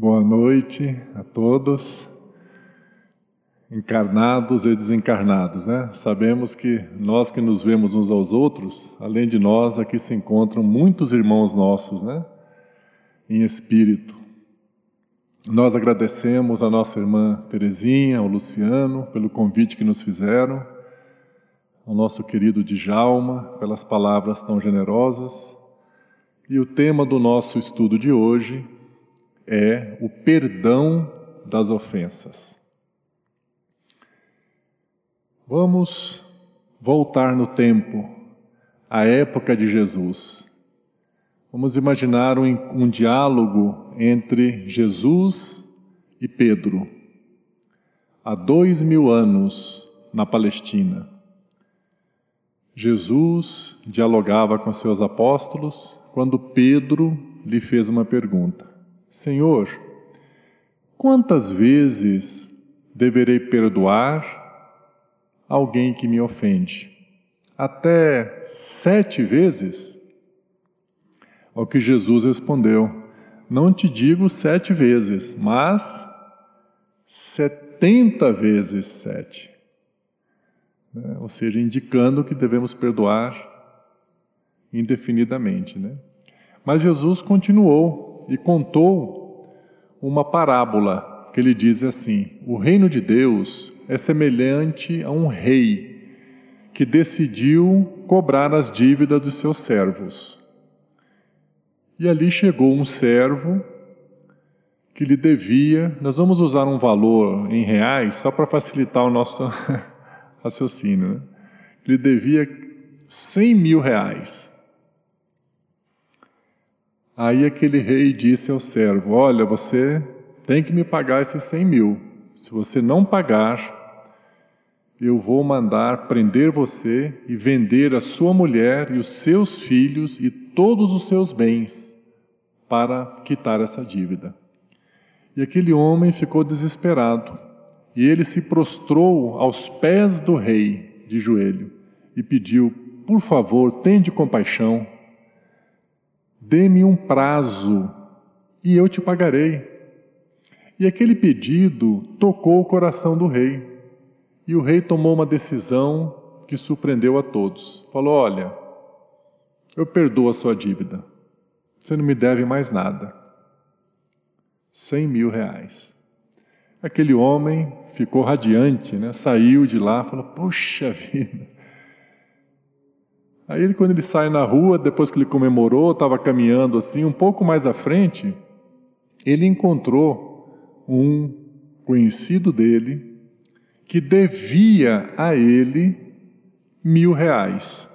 Boa noite a todos, encarnados e desencarnados, né? Sabemos que nós que nos vemos uns aos outros, além de nós, aqui se encontram muitos irmãos nossos, né? Em espírito. Nós agradecemos a nossa irmã Terezinha, ao Luciano, pelo convite que nos fizeram, ao nosso querido Djalma, pelas palavras tão generosas. E o tema do nosso estudo de hoje é o perdão das ofensas. Vamos voltar no tempo, à época de Jesus. Vamos imaginar um, um diálogo entre Jesus e Pedro, há dois mil anos na Palestina. Jesus dialogava com seus apóstolos quando Pedro lhe fez uma pergunta. Senhor, quantas vezes deverei perdoar alguém que me ofende? Até sete vezes? Ao que Jesus respondeu: Não te digo sete vezes, mas setenta vezes sete. Né? Ou seja, indicando que devemos perdoar indefinidamente. Né? Mas Jesus continuou e contou uma parábola que ele diz assim: O reino de Deus é semelhante a um rei que decidiu cobrar as dívidas de seus servos. E ali chegou um servo que lhe devia, nós vamos usar um valor em reais só para facilitar o nosso raciocínio, né? lhe devia 100 mil reais. Aí aquele rei disse ao servo: Olha, você tem que me pagar esses cem mil. Se você não pagar, eu vou mandar prender você e vender a sua mulher e os seus filhos e todos os seus bens para quitar essa dívida. E aquele homem ficou desesperado e ele se prostrou aos pés do rei de joelho e pediu: Por favor, tende compaixão Dê-me um prazo e eu te pagarei. E aquele pedido tocou o coração do rei. E o rei tomou uma decisão que surpreendeu a todos. Falou: Olha, eu perdoo a sua dívida. Você não me deve mais nada. Cem mil reais. Aquele homem ficou radiante, né? saiu de lá, falou: Puxa vida, Aí ele, quando ele sai na rua, depois que ele comemorou, estava caminhando assim, um pouco mais à frente, ele encontrou um conhecido dele que devia a ele mil reais.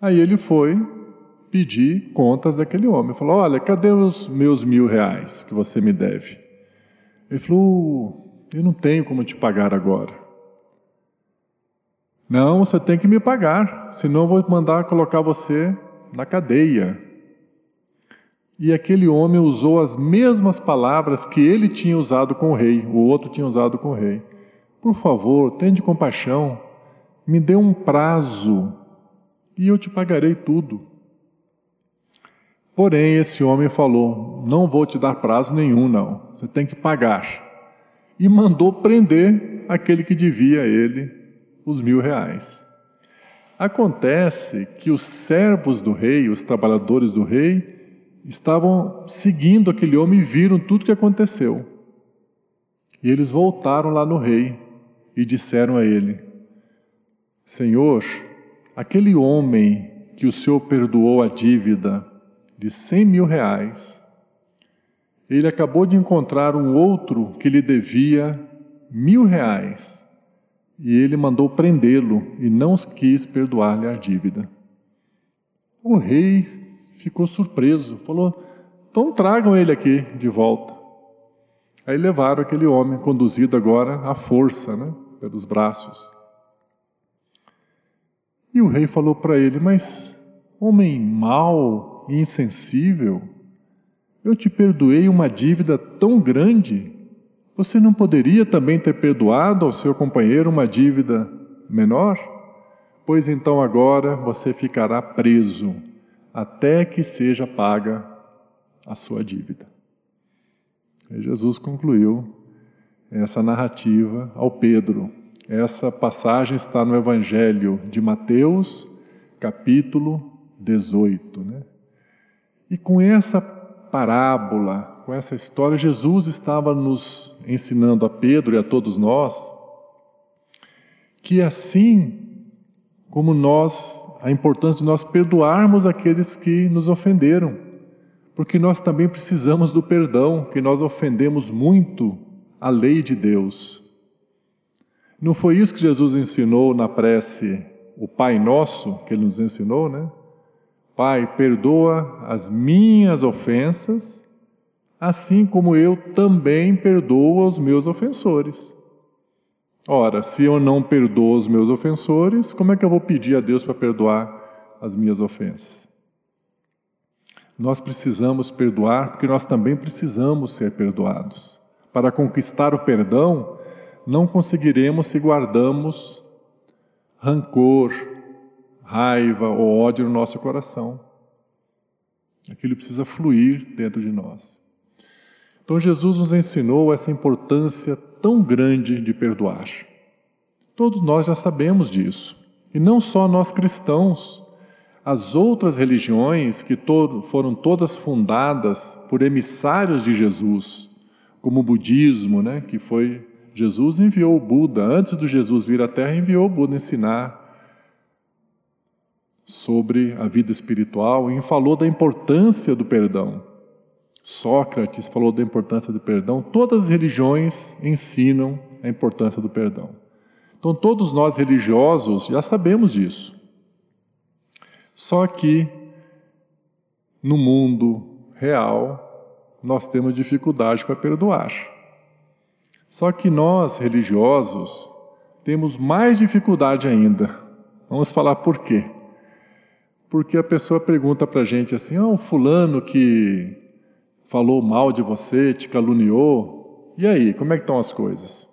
Aí ele foi pedir contas daquele homem. Falou: Olha, cadê os meus mil reais que você me deve? Ele falou: Eu não tenho como te pagar agora. Não, você tem que me pagar, senão vou mandar colocar você na cadeia. E aquele homem usou as mesmas palavras que ele tinha usado com o rei, o outro tinha usado com o rei. Por favor, tende compaixão, me dê um prazo e eu te pagarei tudo. Porém, esse homem falou: Não vou te dar prazo nenhum, não, você tem que pagar. E mandou prender aquele que devia a ele os mil reais. Acontece que os servos do rei, os trabalhadores do rei, estavam seguindo aquele homem e viram tudo o que aconteceu. E eles voltaram lá no rei e disseram a ele: Senhor, aquele homem que o Senhor perdoou a dívida de cem mil reais, ele acabou de encontrar um outro que lhe devia mil reais e ele mandou prendê-lo e não quis perdoar-lhe a dívida. O rei ficou surpreso, falou: Então tragam ele aqui de volta. Aí levaram aquele homem, conduzido agora à força, né, pelos braços. E o rei falou para ele: Mas, homem mau e insensível, eu te perdoei uma dívida tão grande você não poderia também ter perdoado ao seu companheiro uma dívida menor? Pois então agora você ficará preso até que seja paga a sua dívida. E Jesus concluiu essa narrativa ao Pedro. Essa passagem está no Evangelho de Mateus, capítulo 18. Né? E com essa parábola, com essa história, Jesus estava nos ensinando a Pedro e a todos nós que assim como nós, a importância de nós perdoarmos aqueles que nos ofenderam, porque nós também precisamos do perdão, que nós ofendemos muito a lei de Deus. Não foi isso que Jesus ensinou na prece, o Pai Nosso, que ele nos ensinou, né? Pai, perdoa as minhas ofensas, assim como eu também perdoo os meus ofensores. Ora, se eu não perdoo os meus ofensores, como é que eu vou pedir a Deus para perdoar as minhas ofensas? Nós precisamos perdoar porque nós também precisamos ser perdoados. Para conquistar o perdão, não conseguiremos se guardamos rancor, raiva ou ódio no nosso coração. Aquilo precisa fluir dentro de nós. Então Jesus nos ensinou essa importância tão grande de perdoar. Todos nós já sabemos disso. E não só nós cristãos, as outras religiões que foram todas fundadas por emissários de Jesus, como o budismo, né, que foi Jesus enviou o Buda, antes de Jesus vir à Terra, enviou o Buda ensinar sobre a vida espiritual e falou da importância do perdão. Sócrates falou da importância do perdão, todas as religiões ensinam a importância do perdão. Então, todos nós religiosos já sabemos disso. Só que no mundo real, nós temos dificuldade para perdoar. Só que nós, religiosos, temos mais dificuldade ainda. Vamos falar por quê? Porque a pessoa pergunta para a gente assim: ah, o fulano que falou mal de você, te caluniou. E aí, como é que estão as coisas?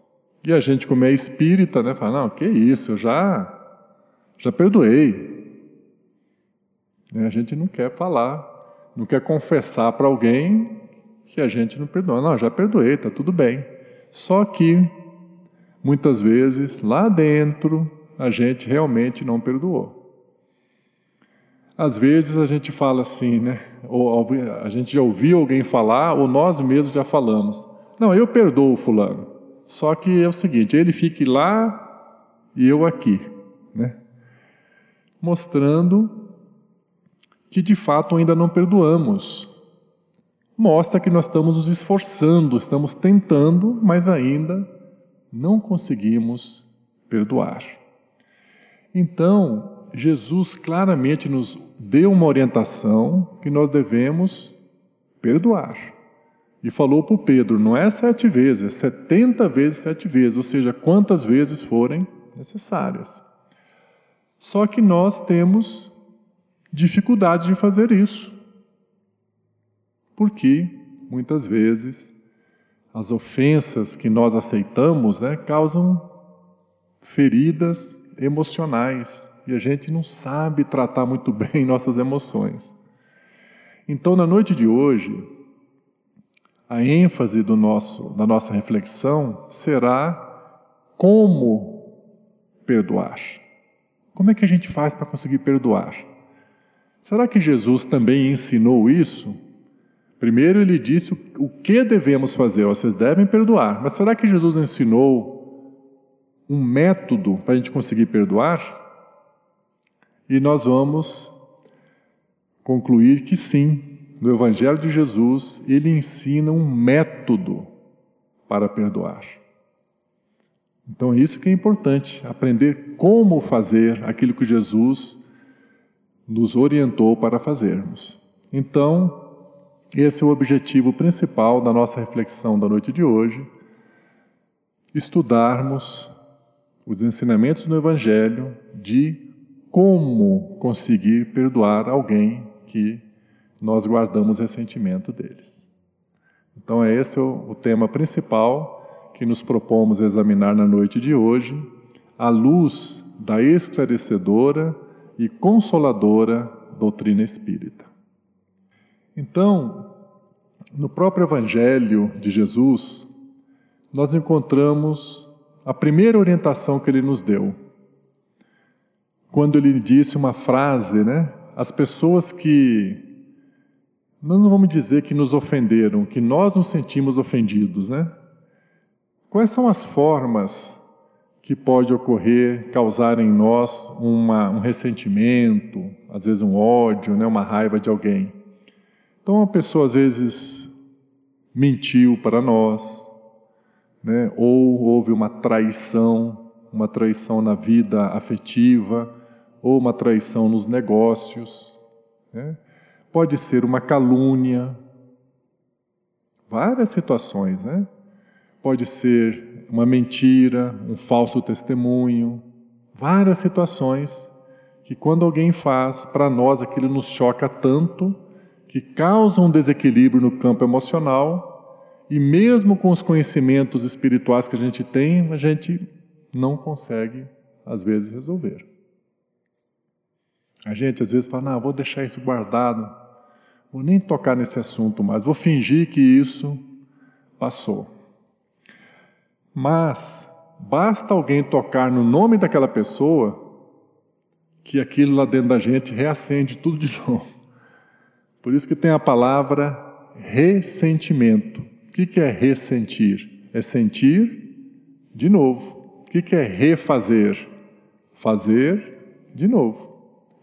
E a gente, como é espírita, né, fala: não, que isso, eu já, já perdoei. A gente não quer falar, não quer confessar para alguém que a gente não perdoa. Não, já perdoei, está tudo bem. Só que, muitas vezes, lá dentro, a gente realmente não perdoou. Às vezes a gente fala assim, né? Ou a gente já ouviu alguém falar, ou nós mesmos já falamos. Não, eu perdoo o fulano. Só que é o seguinte, ele fique lá e eu aqui, né? Mostrando que de fato ainda não perdoamos. Mostra que nós estamos nos esforçando, estamos tentando, mas ainda não conseguimos perdoar. Então, Jesus claramente nos deu uma orientação que nós devemos perdoar. E falou para Pedro: não é sete vezes, é setenta vezes sete vezes, ou seja, quantas vezes forem necessárias. Só que nós temos dificuldade de fazer isso. Porque, muitas vezes, as ofensas que nós aceitamos né, causam feridas emocionais e a gente não sabe tratar muito bem nossas emoções. Então, na noite de hoje, a ênfase do nosso, da nossa reflexão será como perdoar. Como é que a gente faz para conseguir perdoar? Será que Jesus também ensinou isso? Primeiro ele disse o que devemos fazer, vocês devem perdoar. Mas será que Jesus ensinou um método para a gente conseguir perdoar? E nós vamos concluir que sim, no Evangelho de Jesus, ele ensina um método para perdoar. Então, isso que é importante, aprender como fazer aquilo que Jesus nos orientou para fazermos. Então, esse é o objetivo principal da nossa reflexão da noite de hoje: estudarmos os ensinamentos do Evangelho de como conseguir perdoar alguém que nós guardamos ressentimento deles. Então, é esse o, o tema principal que nos propomos examinar na noite de hoje, à luz da esclarecedora e consoladora doutrina espírita. Então, no próprio Evangelho de Jesus, nós encontramos a primeira orientação que ele nos deu. Quando ele disse uma frase, né? As pessoas que não vamos dizer que nos ofenderam, que nós nos sentimos ofendidos, né? Quais são as formas que pode ocorrer, causar em nós uma, um ressentimento, às vezes um ódio, né, uma raiva de alguém? Então, a pessoa às vezes mentiu para nós, né, ou houve uma traição, uma traição na vida afetiva, ou uma traição nos negócios. Né? Pode ser uma calúnia, várias situações, né? Pode ser uma mentira, um falso testemunho, várias situações que quando alguém faz, para nós aquilo nos choca tanto que causa um desequilíbrio no campo emocional e mesmo com os conhecimentos espirituais que a gente tem, a gente não consegue às vezes resolver. A gente às vezes fala, não, vou deixar isso guardado, vou nem tocar nesse assunto mais, vou fingir que isso passou. Mas basta alguém tocar no nome daquela pessoa que aquilo lá dentro da gente reacende tudo de novo. Por isso que tem a palavra ressentimento. O que é ressentir? É sentir de novo. O que é refazer? Fazer de novo.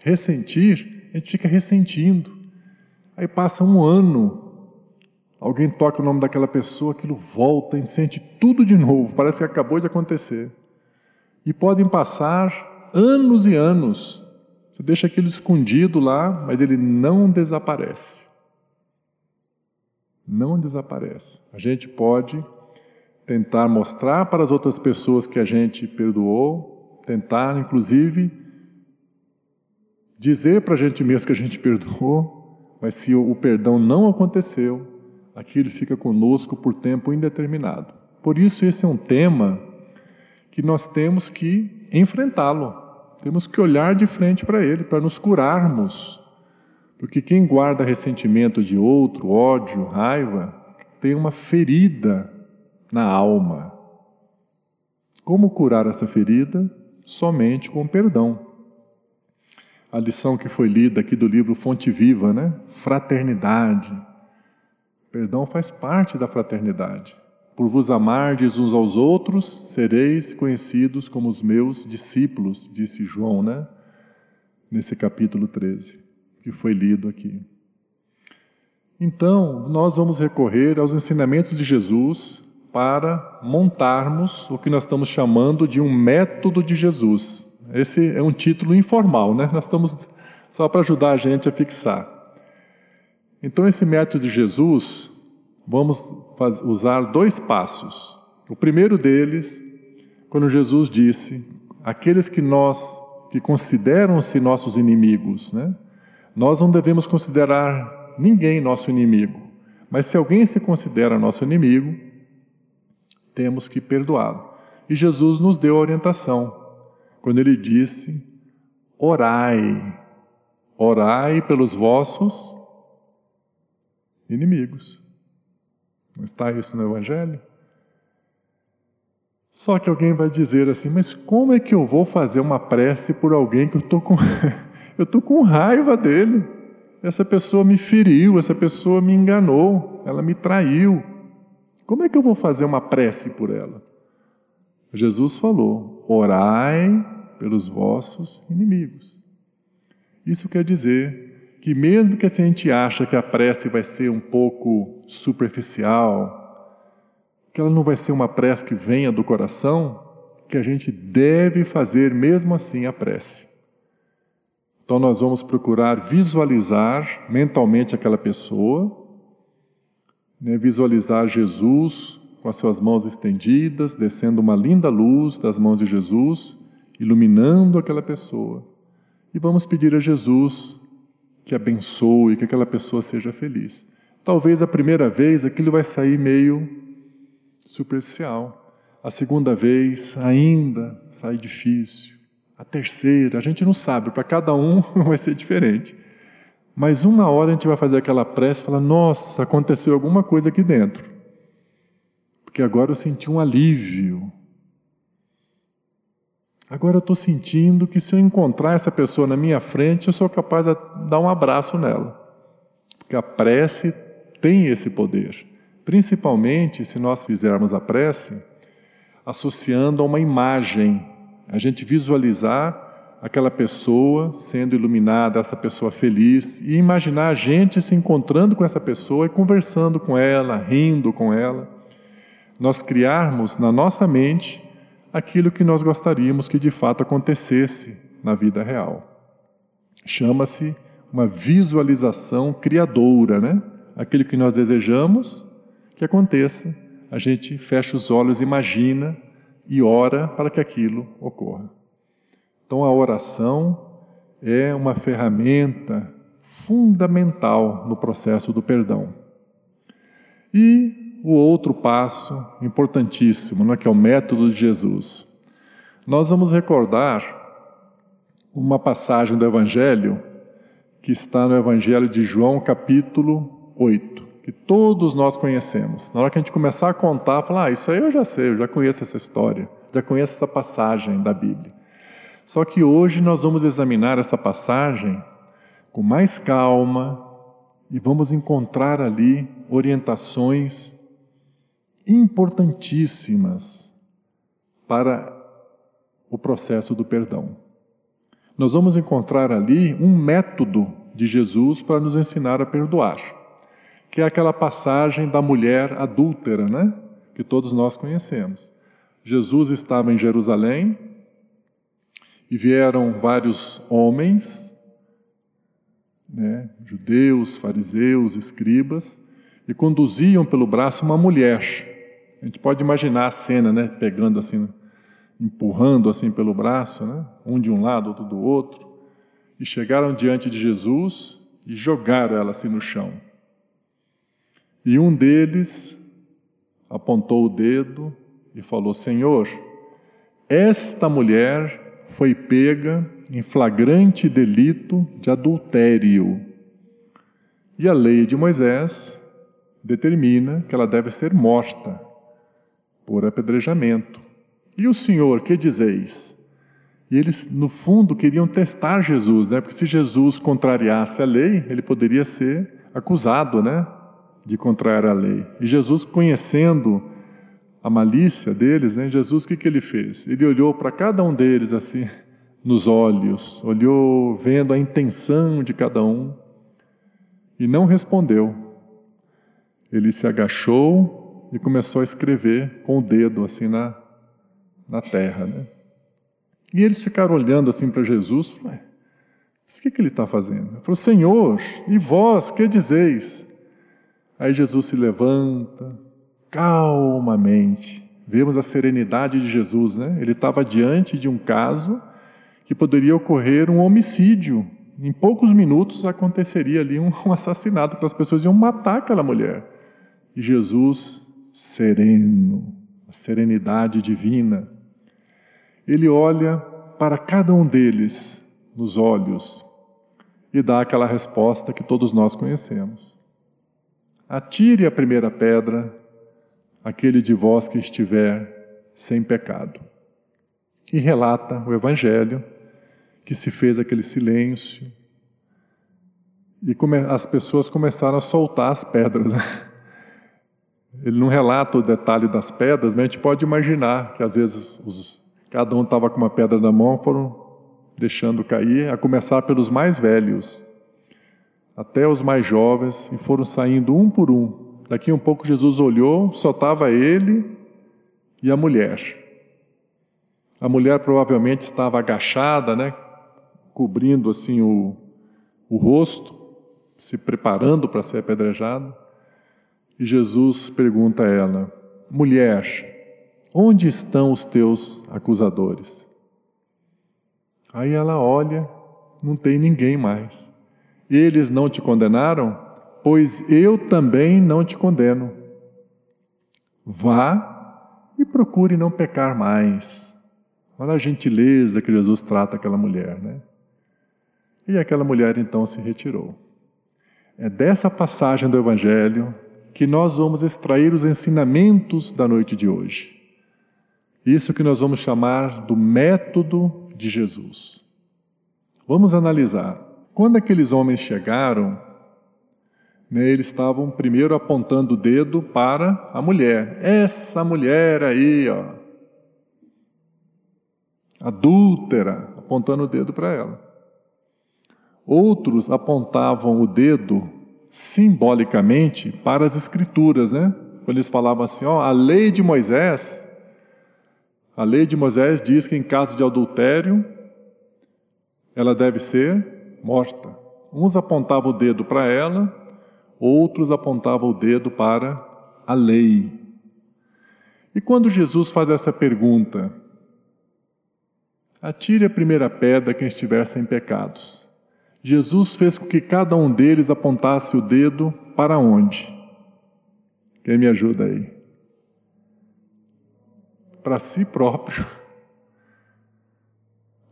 Ressentir, a gente fica ressentindo. Aí passa um ano, alguém toca o nome daquela pessoa, aquilo volta e sente tudo de novo, parece que acabou de acontecer. E podem passar anos e anos. Você deixa aquilo escondido lá, mas ele não desaparece. Não desaparece. A gente pode tentar mostrar para as outras pessoas que a gente perdoou, tentar, inclusive, dizer para a gente mesmo que a gente perdoou, mas se o perdão não aconteceu, aquilo fica conosco por tempo indeterminado. Por isso, esse é um tema que nós temos que enfrentá-lo, temos que olhar de frente para ele, para nos curarmos. Porque quem guarda ressentimento de outro, ódio, raiva, tem uma ferida na alma. Como curar essa ferida? Somente com perdão a lição que foi lida aqui do livro Fonte Viva, né? Fraternidade. Perdão faz parte da fraternidade. Por vos amardes uns aos outros, sereis conhecidos como os meus discípulos, disse João, né? Nesse capítulo 13, que foi lido aqui. Então, nós vamos recorrer aos ensinamentos de Jesus para montarmos o que nós estamos chamando de um método de Jesus. Esse é um título informal, né? Nós estamos só para ajudar a gente a fixar. Então, esse método de Jesus, vamos usar dois passos. O primeiro deles, quando Jesus disse: aqueles que nós que consideram-se nossos inimigos, né? Nós não devemos considerar ninguém nosso inimigo, mas se alguém se considera nosso inimigo, temos que perdoá-lo. E Jesus nos deu a orientação quando ele disse: Orai, orai pelos vossos inimigos. Não está isso no Evangelho? Só que alguém vai dizer assim: Mas como é que eu vou fazer uma prece por alguém que eu estou com. eu estou com raiva dele? Essa pessoa me feriu, essa pessoa me enganou, ela me traiu. Como é que eu vou fazer uma prece por ela? Jesus falou: orai pelos vossos inimigos. Isso quer dizer que, mesmo que a gente acha que a prece vai ser um pouco superficial, que ela não vai ser uma prece que venha do coração, que a gente deve fazer mesmo assim a prece. Então, nós vamos procurar visualizar mentalmente aquela pessoa, né, visualizar Jesus com as suas mãos estendidas, descendo uma linda luz das mãos de Jesus, iluminando aquela pessoa. E vamos pedir a Jesus que abençoe, que aquela pessoa seja feliz. Talvez a primeira vez aquilo vai sair meio superficial. A segunda vez ainda sai difícil. A terceira, a gente não sabe, para cada um vai ser diferente. Mas uma hora a gente vai fazer aquela prece e falar: nossa, aconteceu alguma coisa aqui dentro. Porque agora eu senti um alívio. Agora eu estou sentindo que se eu encontrar essa pessoa na minha frente, eu sou capaz de dar um abraço nela. Porque a prece tem esse poder. Principalmente se nós fizermos a prece associando a uma imagem, a gente visualizar aquela pessoa sendo iluminada, essa pessoa feliz, e imaginar a gente se encontrando com essa pessoa e conversando com ela, rindo com ela. Nós criarmos na nossa mente aquilo que nós gostaríamos que de fato acontecesse na vida real. Chama-se uma visualização criadora, né? Aquilo que nós desejamos que aconteça, a gente fecha os olhos, imagina e ora para que aquilo ocorra. Então, a oração é uma ferramenta fundamental no processo do perdão. E o outro passo importantíssimo, né, que é o método de Jesus. Nós vamos recordar uma passagem do Evangelho que está no Evangelho de João, capítulo 8, que todos nós conhecemos. Na hora que a gente começar a contar, falar, ah, isso aí eu já sei, eu já conheço essa história, já conheço essa passagem da Bíblia. Só que hoje nós vamos examinar essa passagem com mais calma e vamos encontrar ali orientações importantíssimas para o processo do perdão. Nós vamos encontrar ali um método de Jesus para nos ensinar a perdoar, que é aquela passagem da mulher adúltera, né? Que todos nós conhecemos. Jesus estava em Jerusalém, e vieram vários homens, né, judeus, fariseus, escribas, e conduziam pelo braço uma mulher. A gente pode imaginar a cena, né, pegando assim, empurrando assim pelo braço, né, um de um lado, outro do outro, e chegaram diante de Jesus e jogaram ela assim no chão. E um deles apontou o dedo e falou: Senhor, esta mulher foi pega em flagrante delito de adultério. E a lei de Moisés determina que ela deve ser morta por apedrejamento. E o Senhor, que dizeis? E eles, no fundo, queriam testar Jesus, né? Porque se Jesus contrariasse a lei, ele poderia ser acusado, né? De contrariar a lei. E Jesus, conhecendo a malícia deles, né? Jesus, o que, que ele fez? Ele olhou para cada um deles assim, nos olhos, olhou vendo a intenção de cada um e não respondeu. Ele se agachou e começou a escrever com o dedo assim na, na terra. Né? E eles ficaram olhando assim para Jesus, mas o que, que ele está fazendo? Ele falou, Senhor, e vós, que dizeis? Aí Jesus se levanta, calmamente. Vemos a serenidade de Jesus, né? Ele estava diante de um caso que poderia ocorrer um homicídio. Em poucos minutos aconteceria ali um, assassinato, que as pessoas iam matar aquela mulher. E Jesus, sereno, a serenidade divina, ele olha para cada um deles nos olhos e dá aquela resposta que todos nós conhecemos. Atire a primeira pedra aquele de vós que estiver sem pecado. E relata o Evangelho que se fez aquele silêncio e as pessoas começaram a soltar as pedras. Ele não relata o detalhe das pedras, mas a gente pode imaginar que às vezes os, cada um estava com uma pedra na mão, foram deixando cair, a começar pelos mais velhos, até os mais jovens, e foram saindo um por um, Daqui um pouco Jesus olhou, só estava ele e a mulher. A mulher provavelmente estava agachada, né, cobrindo assim o, o rosto, se preparando para ser apedrejada. Jesus pergunta a ela: Mulher, onde estão os teus acusadores? Aí ela olha, não tem ninguém mais. Eles não te condenaram? pois eu também não te condeno. Vá e procure não pecar mais. Olha a gentileza que Jesus trata aquela mulher, né? E aquela mulher então se retirou. É dessa passagem do Evangelho que nós vamos extrair os ensinamentos da noite de hoje. Isso que nós vamos chamar do método de Jesus. Vamos analisar. Quando aqueles homens chegaram, né, eles estavam primeiro apontando o dedo para a mulher. Essa mulher aí, ó, adúltera, apontando o dedo para ela. Outros apontavam o dedo simbolicamente para as escrituras, né? Quando eles falavam assim, ó, a lei de Moisés, a lei de Moisés diz que em caso de adultério ela deve ser morta. Uns apontavam o dedo para ela, outros apontavam o dedo para a lei. E quando Jesus faz essa pergunta, atire a primeira pedra quem estiver sem pecados. Jesus fez com que cada um deles apontasse o dedo para onde? Quem me ajuda aí? Para si próprio.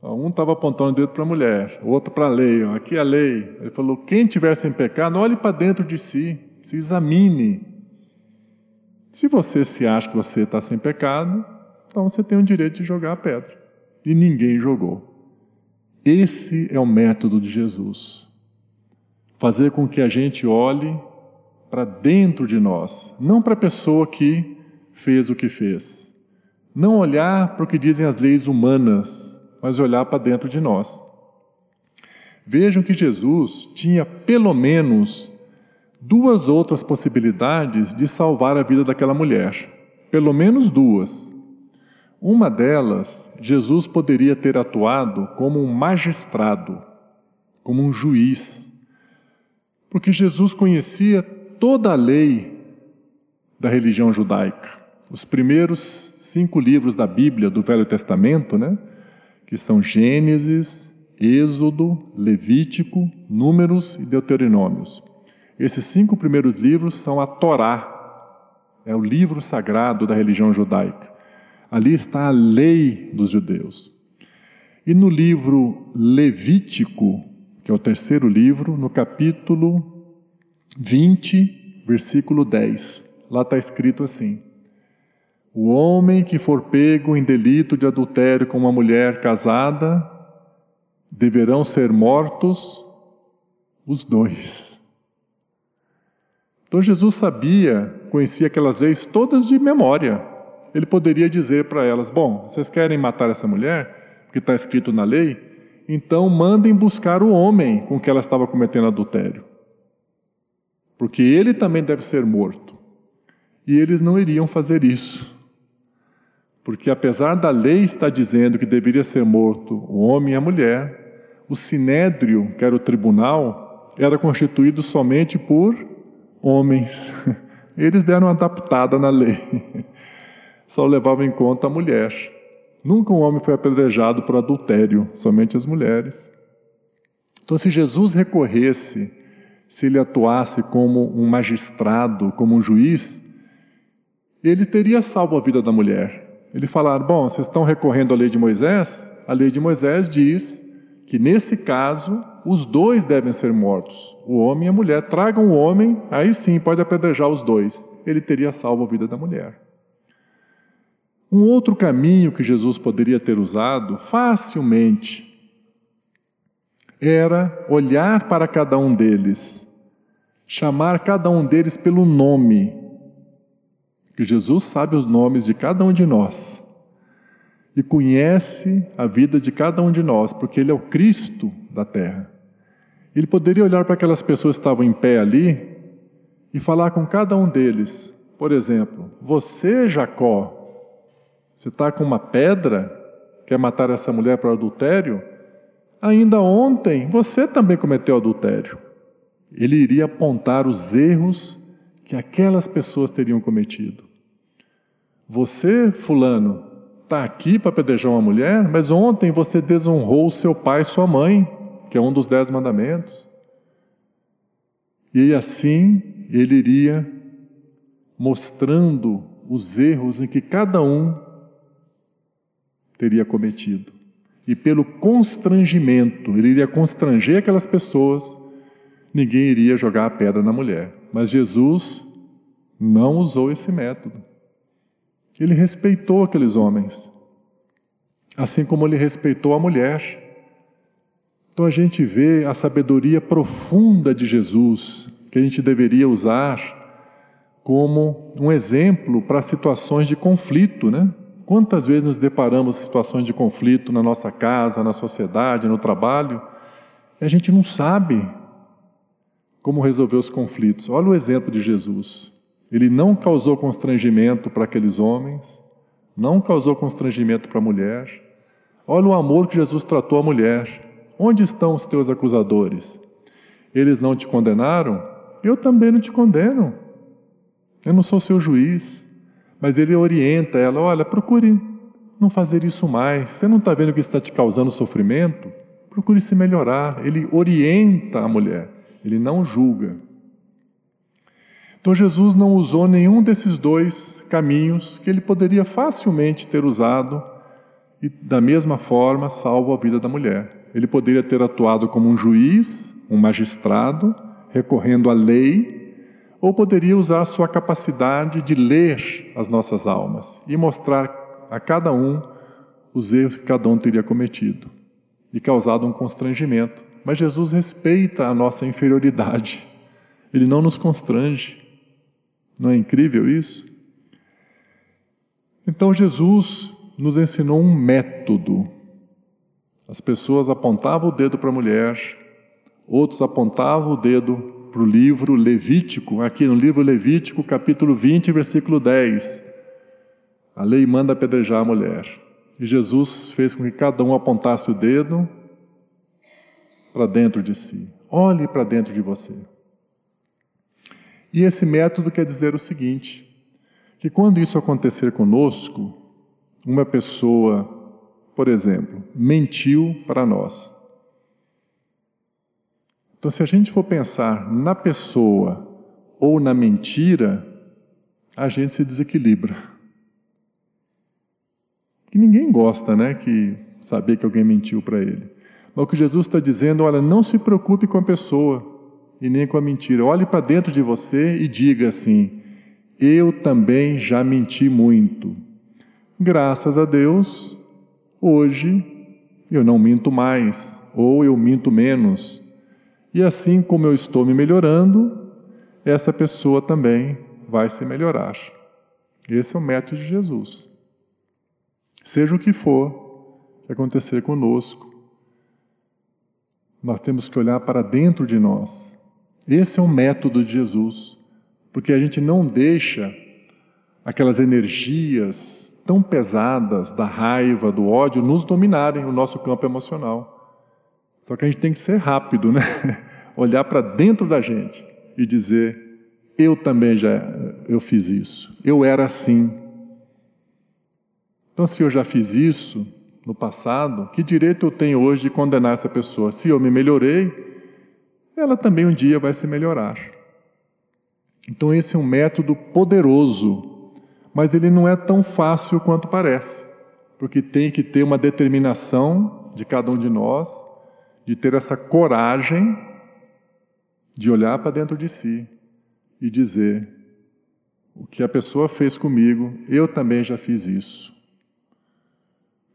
Um estava apontando o dedo para a mulher, o outro para a lei. Aqui é a lei. Ele falou: quem tiver sem pecado, olhe para dentro de si, se examine. Se você se acha que você está sem pecado, então você tem o direito de jogar a pedra. E ninguém jogou. Esse é o método de Jesus. Fazer com que a gente olhe para dentro de nós, não para a pessoa que fez o que fez. Não olhar para o que dizem as leis humanas, mas olhar para dentro de nós. Vejam que Jesus tinha pelo menos duas outras possibilidades de salvar a vida daquela mulher. Pelo menos duas. Uma delas, Jesus poderia ter atuado como um magistrado, como um juiz, porque Jesus conhecia toda a lei da religião judaica. Os primeiros cinco livros da Bíblia, do Velho Testamento, né, que são Gênesis, Êxodo, Levítico, Números e Deuteronômios. Esses cinco primeiros livros são a Torá, é o livro sagrado da religião judaica. Ali está a lei dos judeus. E no livro Levítico, que é o terceiro livro, no capítulo 20, versículo 10, lá está escrito assim: O homem que for pego em delito de adultério com uma mulher casada, deverão ser mortos os dois. Então Jesus sabia, conhecia aquelas leis todas de memória ele poderia dizer para elas: Bom, vocês querem matar essa mulher, porque está escrito na lei, então mandem buscar o homem com que ela estava cometendo adultério. Porque ele também deve ser morto. E eles não iriam fazer isso. Porque apesar da lei estar dizendo que deveria ser morto o homem e a mulher, o sinédrio, que era o tribunal, era constituído somente por homens. Eles deram uma adaptada na lei só levava em conta a mulher. Nunca um homem foi apedrejado por adultério, somente as mulheres. Então, se Jesus recorresse, se ele atuasse como um magistrado, como um juiz, ele teria salvo a vida da mulher. Ele falar: Bom, vocês estão recorrendo à lei de Moisés? A lei de Moisés diz que, nesse caso, os dois devem ser mortos. O homem e a mulher. Tragam o homem, aí sim pode apedrejar os dois. Ele teria salvo a vida da mulher. Um outro caminho que Jesus poderia ter usado facilmente era olhar para cada um deles, chamar cada um deles pelo nome, que Jesus sabe os nomes de cada um de nós e conhece a vida de cada um de nós, porque Ele é o Cristo da terra. Ele poderia olhar para aquelas pessoas que estavam em pé ali e falar com cada um deles, por exemplo, você, Jacó, você está com uma pedra, quer matar essa mulher por adultério? Ainda ontem você também cometeu adultério. Ele iria apontar os erros que aquelas pessoas teriam cometido. Você, Fulano, está aqui para apedrejar uma mulher, mas ontem você desonrou seu pai e sua mãe, que é um dos dez mandamentos. E assim ele iria mostrando os erros em que cada um teria cometido. E pelo constrangimento, ele iria constranger aquelas pessoas, ninguém iria jogar a pedra na mulher. Mas Jesus não usou esse método. Ele respeitou aqueles homens, assim como ele respeitou a mulher. Então a gente vê a sabedoria profunda de Jesus, que a gente deveria usar como um exemplo para situações de conflito, né? Quantas vezes nos deparamos situações de conflito na nossa casa, na sociedade, no trabalho, e a gente não sabe como resolver os conflitos. Olha o exemplo de Jesus. Ele não causou constrangimento para aqueles homens, não causou constrangimento para a mulher. Olha o amor que Jesus tratou a mulher. Onde estão os teus acusadores? Eles não te condenaram? Eu também não te condeno. Eu não sou seu juiz. Mas ele orienta ela: olha, procure não fazer isso mais. Você não está vendo que está te causando sofrimento? Procure se melhorar. Ele orienta a mulher, ele não julga. Então Jesus não usou nenhum desses dois caminhos que ele poderia facilmente ter usado e da mesma forma salvo a vida da mulher. Ele poderia ter atuado como um juiz, um magistrado, recorrendo à lei, ou poderia usar a sua capacidade de ler as nossas almas e mostrar a cada um os erros que cada um teria cometido e causado um constrangimento. Mas Jesus respeita a nossa inferioridade. Ele não nos constrange. Não é incrível isso? Então Jesus nos ensinou um método. As pessoas apontavam o dedo para a mulher, outros apontavam o dedo para o livro Levítico, aqui no livro Levítico, capítulo 20, versículo 10. A lei manda apedrejar a mulher. E Jesus fez com que cada um apontasse o dedo para dentro de si. Olhe para dentro de você. E esse método quer dizer o seguinte: que quando isso acontecer conosco, uma pessoa, por exemplo, mentiu para nós. Então, se a gente for pensar na pessoa ou na mentira, a gente se desequilibra. Que ninguém gosta, né, que saber que alguém mentiu para ele. Mas o que Jesus está dizendo, olha, não se preocupe com a pessoa e nem com a mentira. Olhe para dentro de você e diga assim: Eu também já menti muito. Graças a Deus, hoje eu não minto mais, ou eu minto menos. E assim como eu estou me melhorando, essa pessoa também vai se melhorar. Esse é o método de Jesus. Seja o que for que acontecer conosco, nós temos que olhar para dentro de nós esse é o método de Jesus, porque a gente não deixa aquelas energias tão pesadas da raiva, do ódio, nos dominarem o nosso campo emocional. Só que a gente tem que ser rápido, né? Olhar para dentro da gente e dizer: eu também já eu fiz isso, eu era assim. Então, se eu já fiz isso no passado, que direito eu tenho hoje de condenar essa pessoa? Se eu me melhorei, ela também um dia vai se melhorar. Então, esse é um método poderoso, mas ele não é tão fácil quanto parece, porque tem que ter uma determinação de cada um de nós, de ter essa coragem de olhar para dentro de si e dizer: o que a pessoa fez comigo, eu também já fiz isso.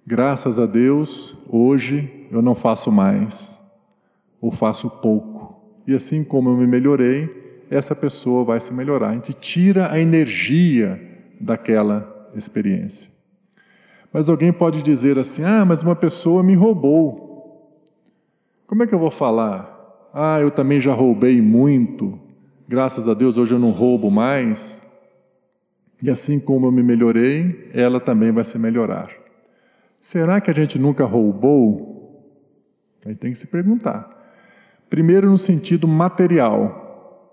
Graças a Deus, hoje eu não faço mais, ou faço pouco. E assim como eu me melhorei, essa pessoa vai se melhorar. A gente tira a energia daquela experiência. Mas alguém pode dizer assim: ah, mas uma pessoa me roubou. Como é que eu vou falar? Ah, eu também já roubei muito. Graças a Deus hoje eu não roubo mais. E assim como eu me melhorei, ela também vai se melhorar. Será que a gente nunca roubou? Aí tem que se perguntar. Primeiro, no sentido material.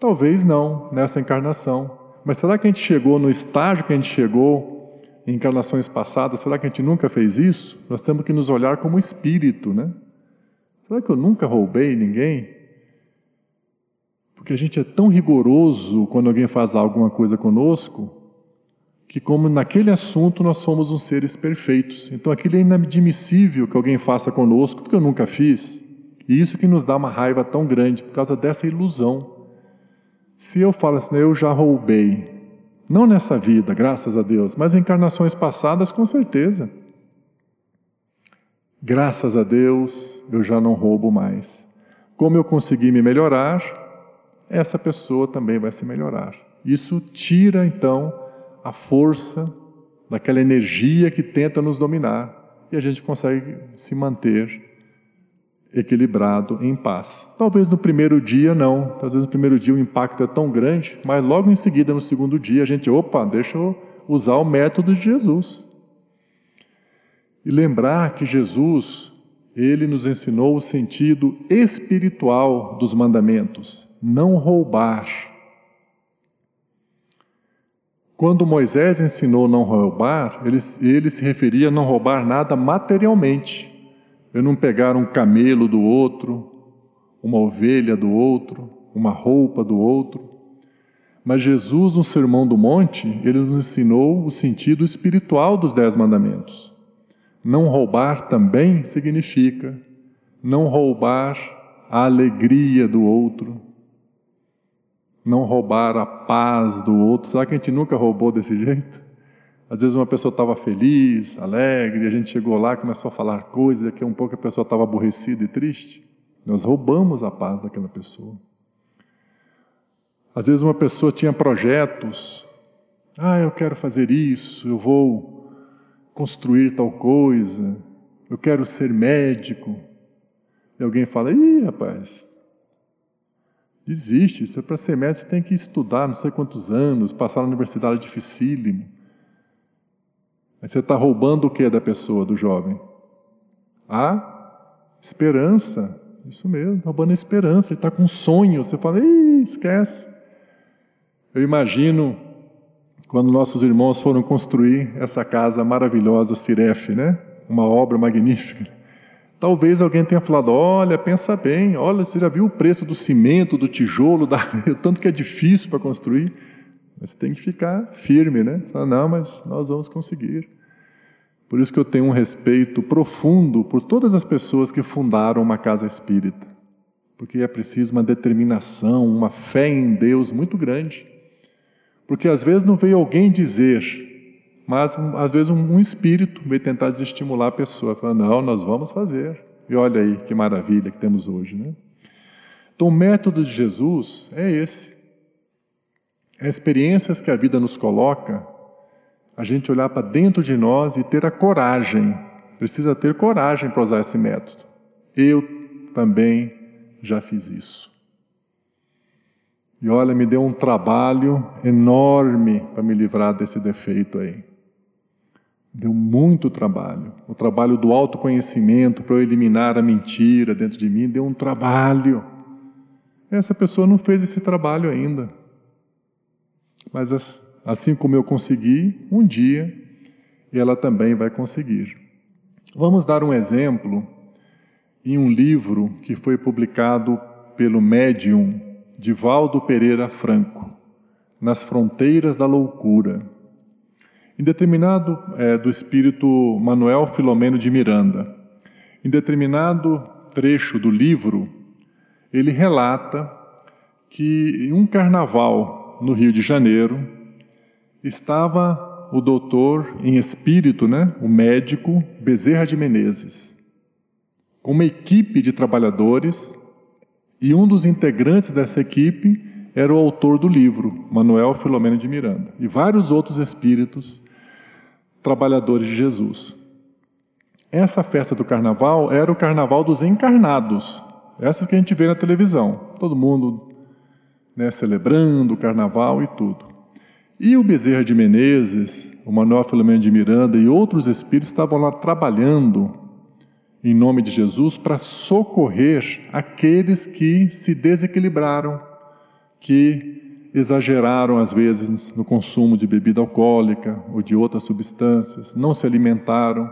Talvez não nessa encarnação. Mas será que a gente chegou no estágio que a gente chegou em encarnações passadas? Será que a gente nunca fez isso? Nós temos que nos olhar como espírito, né? Será que eu nunca roubei ninguém? Porque a gente é tão rigoroso quando alguém faz alguma coisa conosco, que como naquele assunto nós somos uns seres perfeitos. Então aquilo é inadmissível que alguém faça conosco, porque eu nunca fiz. E isso que nos dá uma raiva tão grande, por causa dessa ilusão. Se eu falo assim, eu já roubei, não nessa vida, graças a Deus, mas encarnações passadas, com certeza. Graças a Deus, eu já não roubo mais. Como eu consegui me melhorar, essa pessoa também vai se melhorar. Isso tira então a força daquela energia que tenta nos dominar e a gente consegue se manter equilibrado, em paz. Talvez no primeiro dia não, às vezes no primeiro dia o impacto é tão grande, mas logo em seguida, no segundo dia, a gente, opa, deixa eu usar o método de Jesus. E lembrar que Jesus, ele nos ensinou o sentido espiritual dos mandamentos, não roubar. Quando Moisés ensinou não roubar, ele, ele se referia a não roubar nada materialmente eu não pegar um camelo do outro, uma ovelha do outro, uma roupa do outro. Mas Jesus, no Sermão do Monte, ele nos ensinou o sentido espiritual dos Dez Mandamentos. Não roubar também significa não roubar a alegria do outro, não roubar a paz do outro. Será que a gente nunca roubou desse jeito? Às vezes uma pessoa estava feliz, alegre, a gente chegou lá, começou a falar coisas, e daqui a um pouco a pessoa estava aborrecida e triste. Nós roubamos a paz daquela pessoa. Às vezes uma pessoa tinha projetos, ah, eu quero fazer isso, eu vou construir tal coisa, eu quero ser médico. E alguém fala, ih, rapaz, desiste, isso é para ser médico, você tem que estudar não sei quantos anos, passar na universidade dificílimo. Mas você está roubando o que da pessoa, do jovem? A esperança. Isso mesmo, roubando a esperança. Ele está com um sonho. Você fala, Ih, esquece. Eu imagino quando nossos irmãos foram construir essa casa maravilhosa, o Ciref, né? Uma obra magnífica. Talvez alguém tenha falado: olha, pensa bem, olha, você já viu o preço do cimento, do tijolo, da... tanto que é difícil para construir. Mas tem que ficar firme, né? Fala, não, mas nós vamos conseguir. Por isso que eu tenho um respeito profundo por todas as pessoas que fundaram uma casa espírita. Porque é preciso uma determinação, uma fé em Deus muito grande. Porque às vezes não veio alguém dizer, mas às vezes um, espírito veio tentar desestimular a pessoa. Fala, não, nós vamos fazer. E olha aí que maravilha que temos hoje, né? Então o método de Jesus é esse. As experiências que a vida nos coloca, a gente olhar para dentro de nós e ter a coragem, precisa ter coragem para usar esse método. Eu também já fiz isso. E olha, me deu um trabalho enorme para me livrar desse defeito aí. Deu muito trabalho. O trabalho do autoconhecimento para eu eliminar a mentira dentro de mim deu um trabalho. Essa pessoa não fez esse trabalho ainda. Mas assim como eu consegui, um dia ela também vai conseguir. Vamos dar um exemplo em um livro que foi publicado pelo médium Divaldo Pereira Franco, Nas Fronteiras da Loucura. Em determinado é, do espírito Manuel Filomeno de Miranda, em determinado trecho do livro, ele relata que em um carnaval no Rio de Janeiro, estava o doutor em espírito, né, o médico Bezerra de Menezes, com uma equipe de trabalhadores, e um dos integrantes dessa equipe era o autor do livro, Manuel Filomeno de Miranda, e vários outros espíritos trabalhadores de Jesus. Essa festa do carnaval era o carnaval dos encarnados, essas que a gente vê na televisão. Todo mundo né, celebrando o carnaval e tudo. E o Bezerra de Menezes, o Manuel Filomeno de Miranda e outros espíritos estavam lá trabalhando em nome de Jesus para socorrer aqueles que se desequilibraram, que exageraram às vezes no consumo de bebida alcoólica ou de outras substâncias, não se alimentaram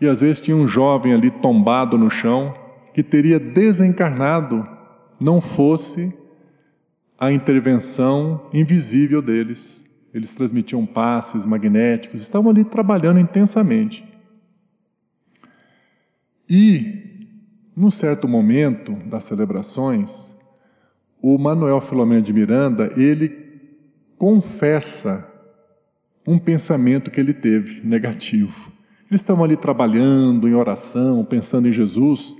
e às vezes tinha um jovem ali tombado no chão que teria desencarnado não fosse a intervenção invisível deles. Eles transmitiam passes magnéticos, estavam ali trabalhando intensamente. E num certo momento das celebrações, o Manuel Filomeno de Miranda, ele confessa um pensamento que ele teve negativo. Eles estavam ali trabalhando em oração, pensando em Jesus,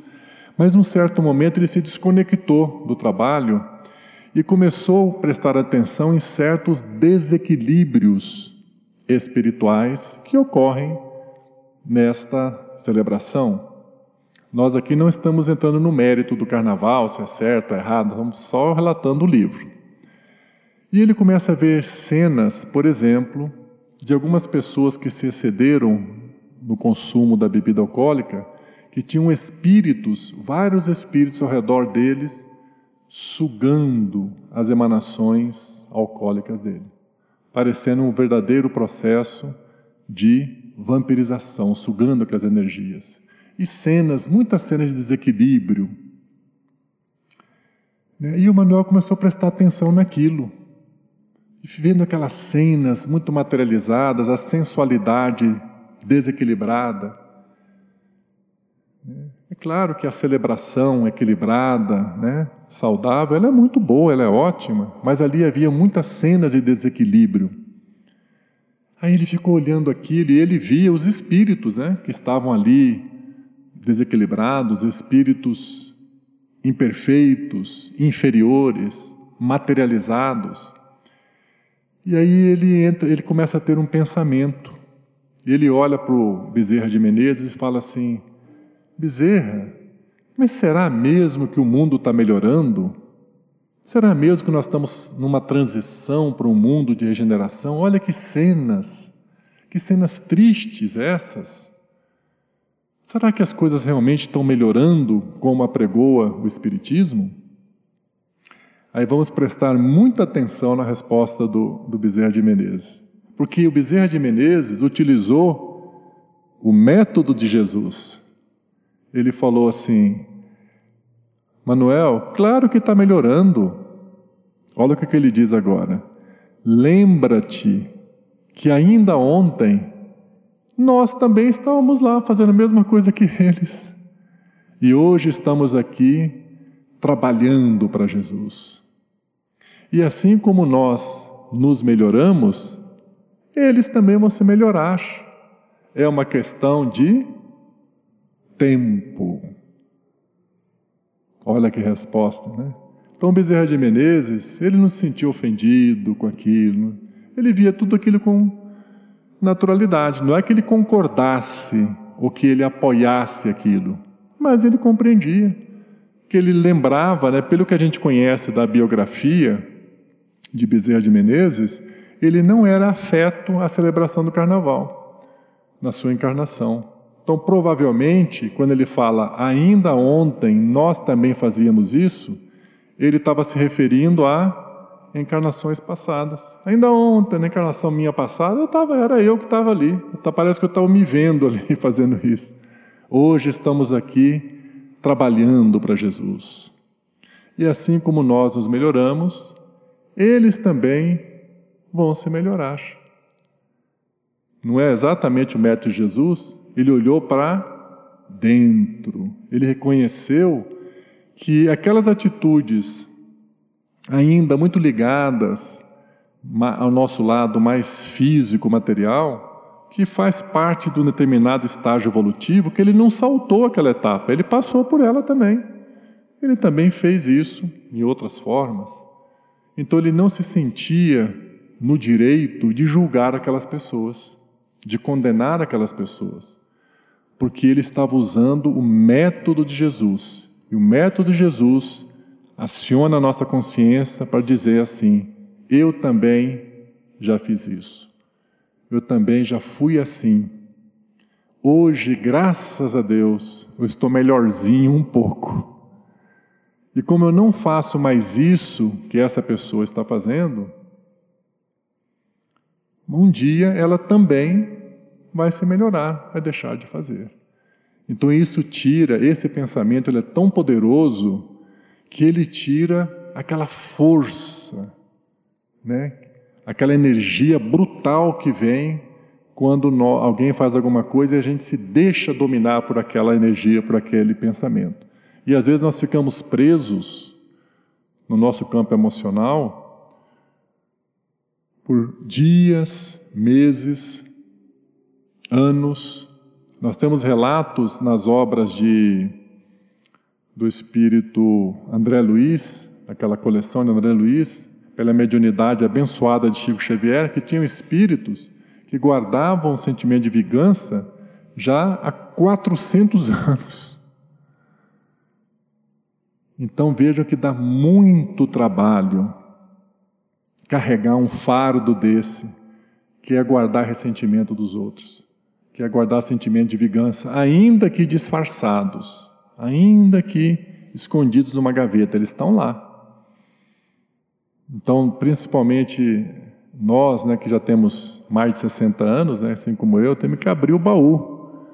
mas num certo momento ele se desconectou do trabalho e começou a prestar atenção em certos desequilíbrios espirituais que ocorrem nesta celebração. Nós aqui não estamos entrando no mérito do carnaval, se é certo ou errado, estamos só relatando o livro. E ele começa a ver cenas, por exemplo, de algumas pessoas que se excederam no consumo da bebida alcoólica, que tinham espíritos, vários espíritos ao redor deles, sugando as emanações alcoólicas dele, parecendo um verdadeiro processo de vampirização, sugando aquelas energias. E cenas, muitas cenas de desequilíbrio. E o Manuel começou a prestar atenção naquilo, vendo aquelas cenas muito materializadas, a sensualidade desequilibrada. É claro que a celebração equilibrada, né, saudável, ela é muito boa, ela é ótima, mas ali havia muitas cenas de desequilíbrio. Aí ele ficou olhando aquilo e ele via os espíritos né, que estavam ali desequilibrados, espíritos imperfeitos, inferiores, materializados. E aí ele entra, ele começa a ter um pensamento. Ele olha para o Bezerra de Menezes e fala assim: Bezerra, mas será mesmo que o mundo está melhorando? Será mesmo que nós estamos numa transição para um mundo de regeneração? Olha que cenas, que cenas tristes essas. Será que as coisas realmente estão melhorando como apregoa o Espiritismo? Aí vamos prestar muita atenção na resposta do, do Bezerra de Menezes. Porque o Bezerra de Menezes utilizou o método de Jesus. Ele falou assim: Manuel, claro que está melhorando. Olha o que ele diz agora. Lembra-te que ainda ontem nós também estávamos lá fazendo a mesma coisa que eles. E hoje estamos aqui trabalhando para Jesus. E assim como nós nos melhoramos, eles também vão se melhorar. É uma questão de tempo. Olha que resposta, né? Então Bezerra de Menezes, ele não se sentiu ofendido com aquilo. Ele via tudo aquilo com naturalidade. Não é que ele concordasse ou que ele apoiasse aquilo, mas ele compreendia que ele lembrava, né, pelo que a gente conhece da biografia de Bezerra de Menezes, ele não era afeto à celebração do carnaval na sua encarnação. Então, provavelmente, quando ele fala ainda ontem nós também fazíamos isso, ele estava se referindo a encarnações passadas. Ainda ontem, na encarnação minha passada, eu tava, era eu que estava ali. Parece que eu estava me vendo ali fazendo isso. Hoje estamos aqui trabalhando para Jesus. E assim como nós nos melhoramos, eles também vão se melhorar. Não é exatamente o método de Jesus? Ele olhou para dentro, ele reconheceu que aquelas atitudes ainda muito ligadas ao nosso lado mais físico, material, que faz parte de um determinado estágio evolutivo, que ele não saltou aquela etapa, ele passou por ela também. Ele também fez isso em outras formas. Então ele não se sentia no direito de julgar aquelas pessoas, de condenar aquelas pessoas, porque ele estava usando o método de Jesus. E o método de Jesus aciona a nossa consciência para dizer assim: eu também já fiz isso eu também já fui assim. Hoje, graças a Deus, eu estou melhorzinho um pouco. E como eu não faço mais isso que essa pessoa está fazendo, um dia ela também vai se melhorar, vai deixar de fazer. Então isso tira, esse pensamento ele é tão poderoso que ele tira aquela força, né, aquela energia brutal que vem quando alguém faz alguma coisa e a gente se deixa dominar por aquela energia, por aquele pensamento. E às vezes nós ficamos presos no nosso campo emocional por dias, meses, anos. Nós temos relatos nas obras de do espírito André Luiz, aquela coleção de André Luiz, pela mediunidade abençoada de Chico Xavier, que tinham espíritos que guardavam o sentimento de vingança já há 400 anos. Então vejam que dá muito trabalho carregar um fardo desse, que é guardar ressentimento dos outros, que é guardar sentimento de vingança, ainda que disfarçados, ainda que escondidos numa gaveta, eles estão lá. Então, principalmente nós, né, que já temos mais de 60 anos, né, assim como eu, temos que abrir o baú,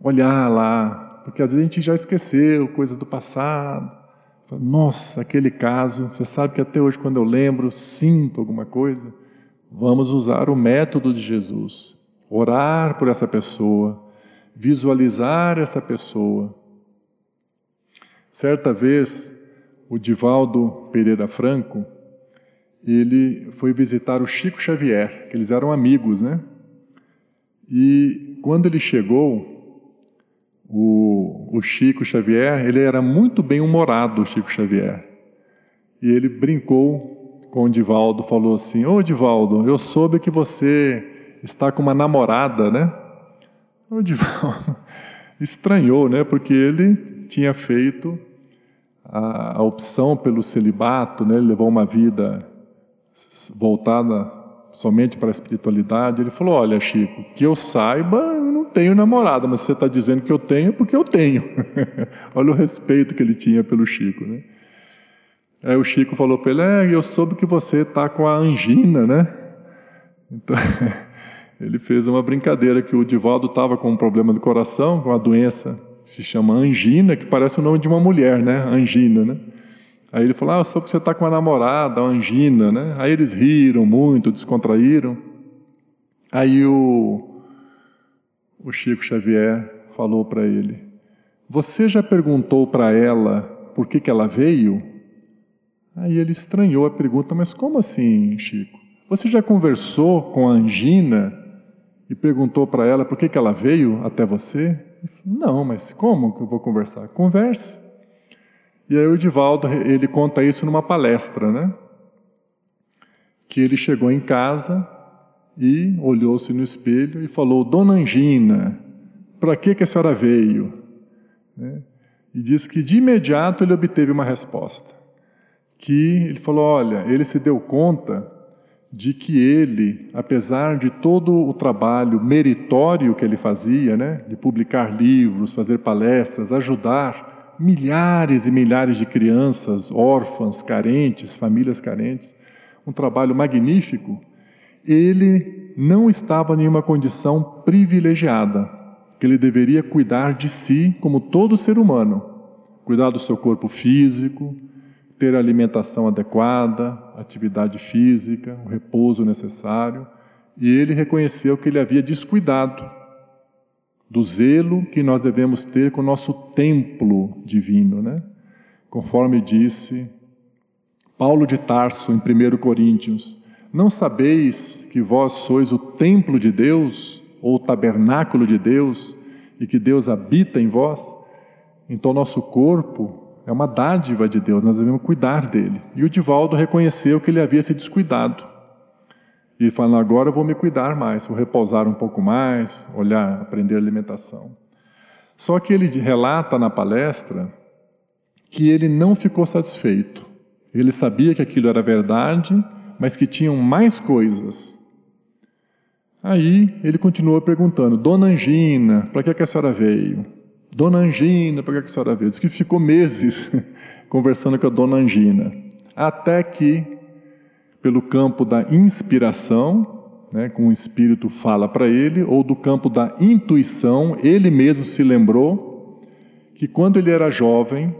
olhar lá, porque às vezes a gente já esqueceu coisas do passado, nossa, aquele caso, você sabe que até hoje, quando eu lembro, sinto alguma coisa. Vamos usar o método de Jesus. Orar por essa pessoa, visualizar essa pessoa. Certa vez, o Divaldo Pereira Franco, ele foi visitar o Chico Xavier, que eles eram amigos, né? E quando ele chegou, o, o Chico Xavier, ele era muito bem humorado, o Chico Xavier. E ele brincou com o Divaldo, falou assim: Ô Divaldo, eu soube que você está com uma namorada, né? O Divaldo estranhou, né? Porque ele tinha feito a, a opção pelo celibato, né? Ele levou uma vida voltada somente para a espiritualidade. Ele falou: Olha, Chico, que eu saiba, tenho namorada, mas você está dizendo que eu tenho porque eu tenho. Olha o respeito que ele tinha pelo Chico, né? Aí o Chico falou para ele: É, eu soube que você está com a angina, né? Então, ele fez uma brincadeira que o Divaldo estava com um problema do coração, com uma doença que se chama angina, que parece o nome de uma mulher, né? Angina, né? Aí ele falou: Ah, soube que você está com uma namorada, uma angina, né? Aí eles riram muito, descontraíram. Aí o o Chico Xavier falou para ele: Você já perguntou para ela por que, que ela veio? Aí ele estranhou a pergunta: Mas como assim, Chico? Você já conversou com a Angina e perguntou para ela por que, que ela veio até você? Não, mas como que eu vou conversar? Converse. E aí o Divaldo, ele conta isso numa palestra, né? Que ele chegou em casa e olhou-se no espelho e falou: Dona Angina, para que, que a senhora veio? Né? E diz que de imediato ele obteve uma resposta. Que ele falou: Olha, ele se deu conta de que ele, apesar de todo o trabalho meritório que ele fazia, né, de publicar livros, fazer palestras, ajudar milhares e milhares de crianças órfãs, carentes, famílias carentes, um trabalho magnífico ele não estava em uma condição privilegiada, que ele deveria cuidar de si como todo ser humano, cuidar do seu corpo físico, ter a alimentação adequada, atividade física, o repouso necessário, e ele reconheceu que ele havia descuidado do zelo que nós devemos ter com o nosso templo divino, né? Conforme disse Paulo de Tarso em 1 Coríntios, não sabeis que vós sois o templo de Deus, ou o tabernáculo de Deus, e que Deus habita em vós? Então, nosso corpo é uma dádiva de Deus, nós devemos cuidar dele. E o Divaldo reconheceu que ele havia se descuidado. E falou: agora eu vou me cuidar mais, vou repousar um pouco mais, olhar, aprender alimentação. Só que ele relata na palestra que ele não ficou satisfeito. Ele sabia que aquilo era verdade mas que tinham mais coisas. Aí ele continuou perguntando: Dona Angina, para que, que a senhora veio? Dona Angina, para que, a senhora veio? Diz que ficou meses conversando com a Dona Angina, até que, pelo campo da inspiração, né, com o Espírito fala para ele, ou do campo da intuição, ele mesmo se lembrou que quando ele era jovem,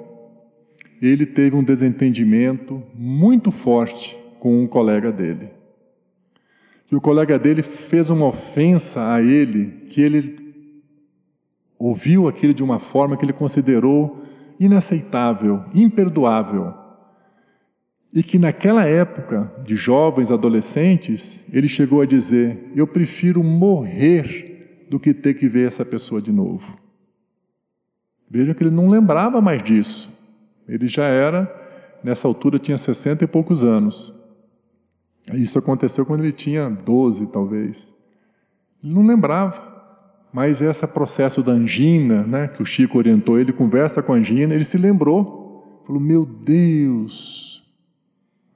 ele teve um desentendimento muito forte com um colega dele. E o colega dele fez uma ofensa a ele, que ele ouviu aquilo de uma forma que ele considerou inaceitável, imperdoável. E que naquela época, de jovens adolescentes, ele chegou a dizer: Eu prefiro morrer do que ter que ver essa pessoa de novo. Vejam que ele não lembrava mais disso. Ele já era, nessa altura, tinha 60 e poucos anos. Isso aconteceu quando ele tinha 12, talvez. Ele não lembrava. Mas esse processo da angina, né, que o Chico orientou, ele conversa com a angina, ele se lembrou. Falou: Meu Deus,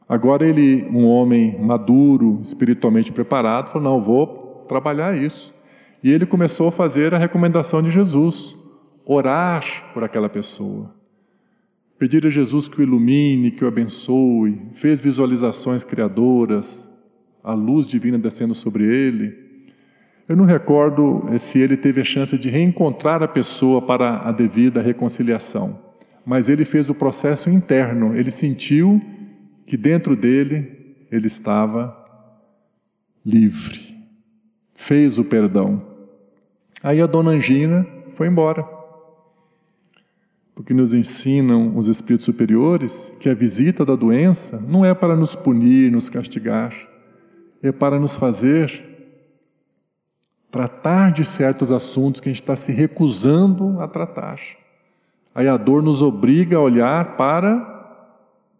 Agora ele, um homem maduro, espiritualmente preparado, falou: "Não, vou trabalhar isso". E ele começou a fazer a recomendação de Jesus, orar por aquela pessoa. Pedir a Jesus que o ilumine, que o abençoe, fez visualizações criadoras, a luz divina descendo sobre ele. Eu não recordo se ele teve a chance de reencontrar a pessoa para a devida reconciliação, mas ele fez o processo interno, ele sentiu que dentro dele ele estava livre, fez o perdão. Aí a dona Angina foi embora. Porque nos ensinam os espíritos superiores que a visita da doença não é para nos punir, nos castigar, é para nos fazer tratar de certos assuntos que a gente está se recusando a tratar. Aí a dor nos obriga a olhar para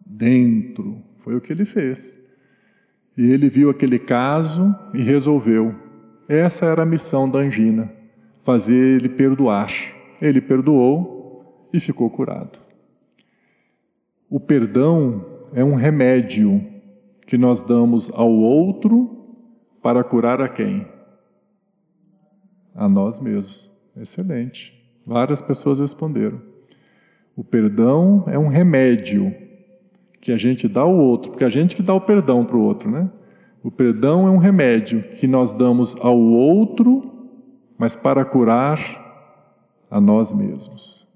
dentro. Foi o que ele fez. E ele viu aquele caso e resolveu. Essa era a missão da angina: fazer ele perdoar. Ele perdoou e ficou curado. O perdão é um remédio que nós damos ao outro para curar a quem? A nós mesmos. Excelente. Várias pessoas responderam. O perdão é um remédio que a gente dá ao outro, porque a gente que dá o perdão para o outro, né? O perdão é um remédio que nós damos ao outro, mas para curar a nós mesmos.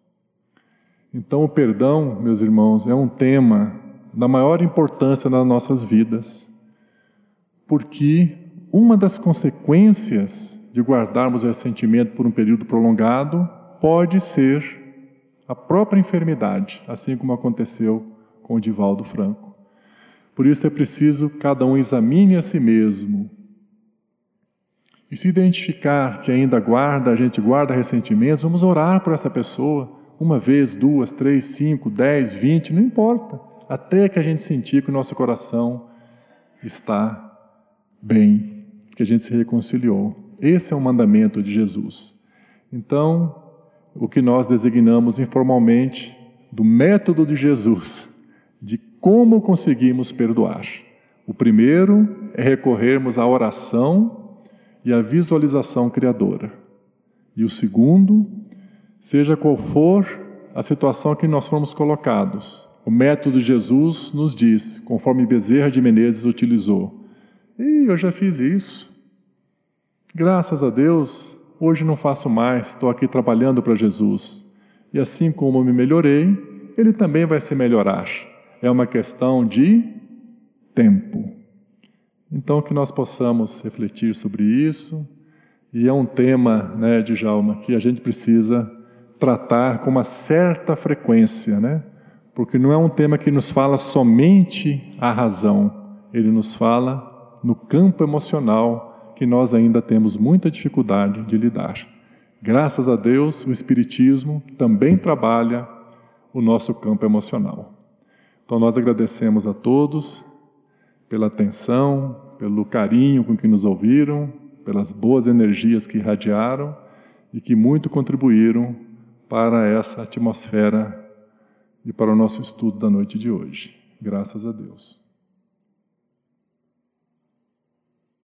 Então, o perdão, meus irmãos, é um tema da maior importância nas nossas vidas, porque uma das consequências de guardarmos o ressentimento por um período prolongado pode ser a própria enfermidade, assim como aconteceu com o Divaldo Franco. Por isso é preciso cada um examine a si mesmo. E se identificar que ainda guarda, a gente guarda ressentimentos, vamos orar por essa pessoa, uma vez, duas, três, cinco, dez, vinte, não importa, até que a gente sentir que o nosso coração está bem, que a gente se reconciliou. Esse é o mandamento de Jesus. Então, o que nós designamos informalmente do método de Jesus de como conseguimos perdoar. O primeiro é recorrermos à oração e à visualização criadora. E o segundo, seja qual for a situação que nós fomos colocados, o método de Jesus nos diz, conforme Bezerra de Menezes utilizou. E eu já fiz isso. Graças a Deus, hoje não faço mais, estou aqui trabalhando para Jesus. E assim como me melhorei, ele também vai se melhorar é uma questão de tempo. Então, que nós possamos refletir sobre isso, e é um tema, né, de Jalma, que a gente precisa tratar com uma certa frequência, né? Porque não é um tema que nos fala somente a razão, ele nos fala no campo emocional que nós ainda temos muita dificuldade de lidar. Graças a Deus, o Espiritismo também trabalha o nosso campo emocional. Então nós agradecemos a todos pela atenção, pelo carinho com que nos ouviram, pelas boas energias que irradiaram e que muito contribuíram para essa atmosfera e para o nosso estudo da noite de hoje. Graças a Deus.